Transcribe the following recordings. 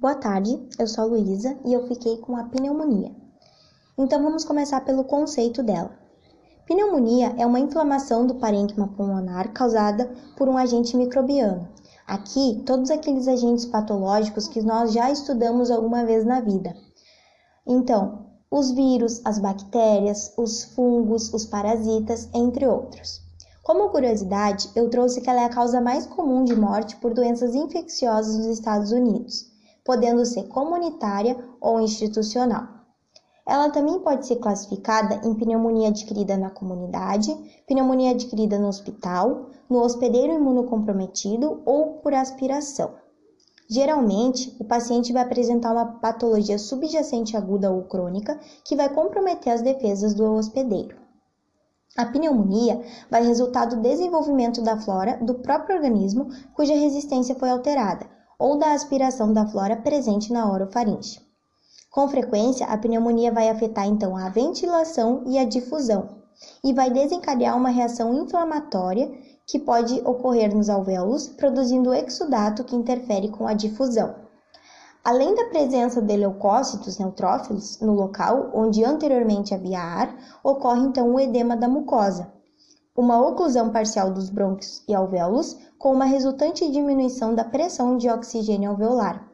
Boa tarde, eu sou a Luísa e eu fiquei com a pneumonia. Então vamos começar pelo conceito dela. Pneumonia é uma inflamação do parênquima pulmonar causada por um agente microbiano. Aqui, todos aqueles agentes patológicos que nós já estudamos alguma vez na vida. Então, os vírus, as bactérias, os fungos, os parasitas, entre outros. Como curiosidade, eu trouxe que ela é a causa mais comum de morte por doenças infecciosas nos Estados Unidos podendo ser comunitária ou institucional. Ela também pode ser classificada em pneumonia adquirida na comunidade, pneumonia adquirida no hospital, no hospedeiro imunocomprometido ou por aspiração. Geralmente, o paciente vai apresentar uma patologia subjacente aguda ou crônica que vai comprometer as defesas do hospedeiro. A pneumonia vai resultar do desenvolvimento da flora do próprio organismo cuja resistência foi alterada, ou da aspiração da flora presente na orofaringe. Com frequência, a pneumonia vai afetar então a ventilação e a difusão e vai desencadear uma reação inflamatória que pode ocorrer nos alvéolos, produzindo exudato que interfere com a difusão. Além da presença de leucócitos neutrófilos no local onde anteriormente havia ar, ocorre então o edema da mucosa, uma oclusão parcial dos brônquios e alvéolos, com uma resultante diminuição da pressão de oxigênio alveolar.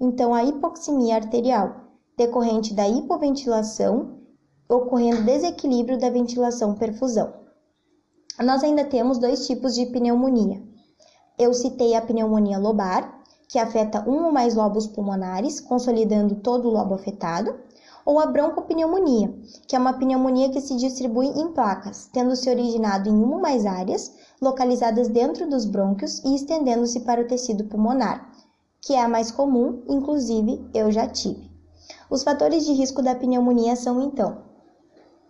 Então, a hipoxemia arterial, decorrente da hipoventilação, ocorrendo desequilíbrio da ventilação-perfusão. Nós ainda temos dois tipos de pneumonia. Eu citei a pneumonia lobar, que afeta um ou mais lobos pulmonares, consolidando todo o lobo afetado, ou a broncopneumonia, que é uma pneumonia que se distribui em placas, tendo se originado em uma ou mais áreas, localizadas dentro dos brônquios e estendendo-se para o tecido pulmonar, que é a mais comum, inclusive eu já tive. Os fatores de risco da pneumonia são então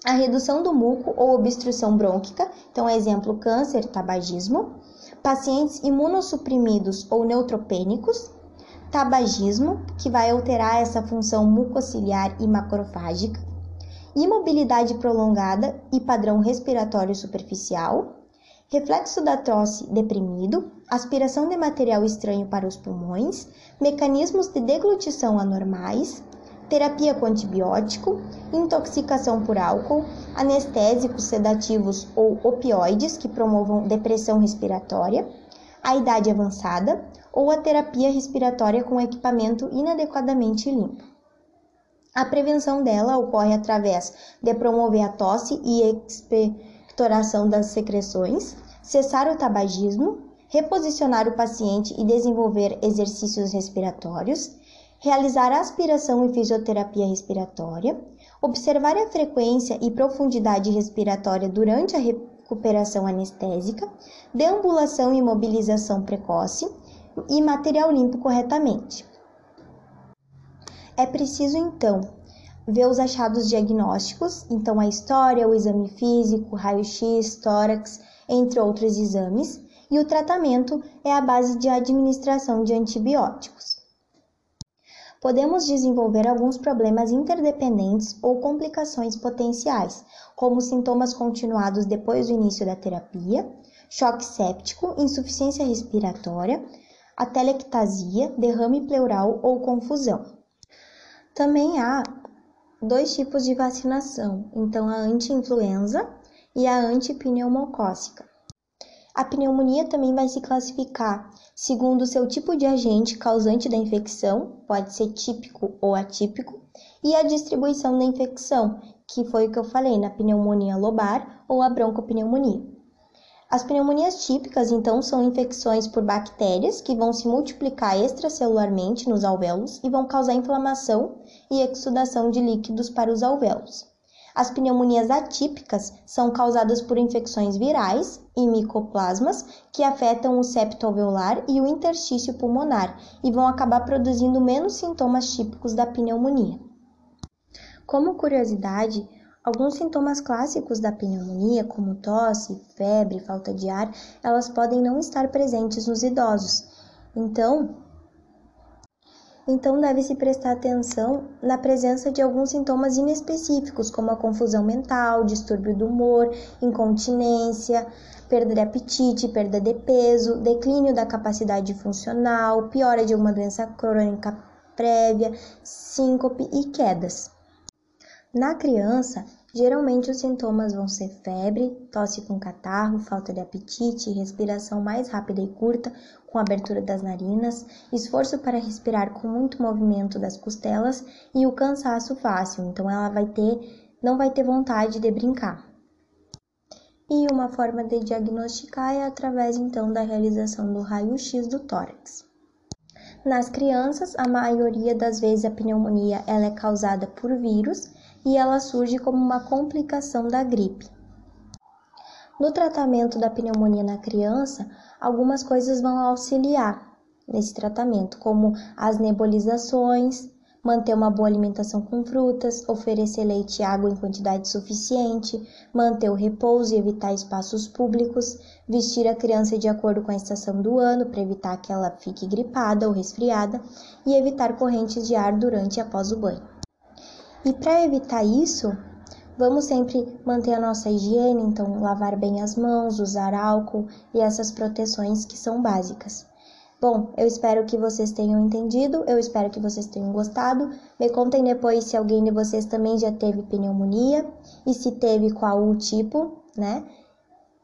a redução do muco ou obstrução brônquica, então exemplo câncer, tabagismo, pacientes imunossuprimidos ou neutropênicos, tabagismo, que vai alterar essa função mucociliar e macrofágica, imobilidade prolongada e padrão respiratório superficial, reflexo da tosse deprimido, aspiração de material estranho para os pulmões, mecanismos de deglutição anormais, terapia com antibiótico, intoxicação por álcool, anestésicos sedativos ou opioides que promovam depressão respiratória, a idade avançada, ou a terapia respiratória com equipamento inadequadamente limpo. A prevenção dela ocorre através de promover a tosse e expectoração das secreções, cessar o tabagismo, reposicionar o paciente e desenvolver exercícios respiratórios, realizar aspiração e fisioterapia respiratória, observar a frequência e profundidade respiratória durante a recuperação anestésica, deambulação e mobilização precoce, e material limpo corretamente. É preciso então ver os achados diagnósticos, então a história, o exame físico, raio-x, tórax, entre outros exames, e o tratamento é a base de administração de antibióticos. Podemos desenvolver alguns problemas interdependentes ou complicações potenciais, como sintomas continuados depois do início da terapia, choque séptico, insuficiência respiratória, a telectasia, derrame pleural ou confusão. Também há dois tipos de vacinação, então a anti-influenza e a antipneumocócica. A pneumonia também vai se classificar segundo o seu tipo de agente causante da infecção, pode ser típico ou atípico, e a distribuição da infecção, que foi o que eu falei na pneumonia lobar ou a broncopneumonia. As pneumonias típicas, então, são infecções por bactérias que vão se multiplicar extracelularmente nos alvéolos e vão causar inflamação e exudação de líquidos para os alvéolos. As pneumonias atípicas são causadas por infecções virais e micoplasmas que afetam o septo alveolar e o interstício pulmonar e vão acabar produzindo menos sintomas típicos da pneumonia. Como curiosidade, Alguns sintomas clássicos da pneumonia, como tosse, febre, falta de ar, elas podem não estar presentes nos idosos. Então, então deve-se prestar atenção na presença de alguns sintomas inespecíficos, como a confusão mental, distúrbio do humor, incontinência, perda de apetite, perda de peso, declínio da capacidade funcional, piora de uma doença crônica prévia, síncope e quedas. Na criança, geralmente os sintomas vão ser febre, tosse com catarro, falta de apetite, respiração mais rápida e curta, com abertura das narinas, esforço para respirar com muito movimento das costelas e o cansaço fácil. Então ela vai ter, não vai ter vontade de brincar. E uma forma de diagnosticar é através então da realização do raio-x do tórax. Nas crianças, a maioria das vezes a pneumonia ela é causada por vírus e ela surge como uma complicação da gripe. No tratamento da pneumonia na criança, algumas coisas vão auxiliar nesse tratamento, como as nebulizações, manter uma boa alimentação com frutas, oferecer leite e água em quantidade suficiente, manter o repouso e evitar espaços públicos, vestir a criança de acordo com a estação do ano para evitar que ela fique gripada ou resfriada e evitar correntes de ar durante e após o banho. E para evitar isso, vamos sempre manter a nossa higiene, então lavar bem as mãos, usar álcool e essas proteções que são básicas. Bom, eu espero que vocês tenham entendido, eu espero que vocês tenham gostado. Me contem depois se alguém de vocês também já teve pneumonia e se teve qual o tipo, né?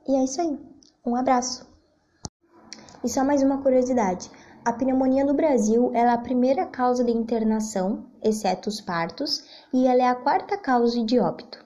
E é isso aí. Um abraço. E só mais uma curiosidade. A pneumonia no Brasil é a primeira causa de internação, exceto os partos, e ela é a quarta causa de óbito.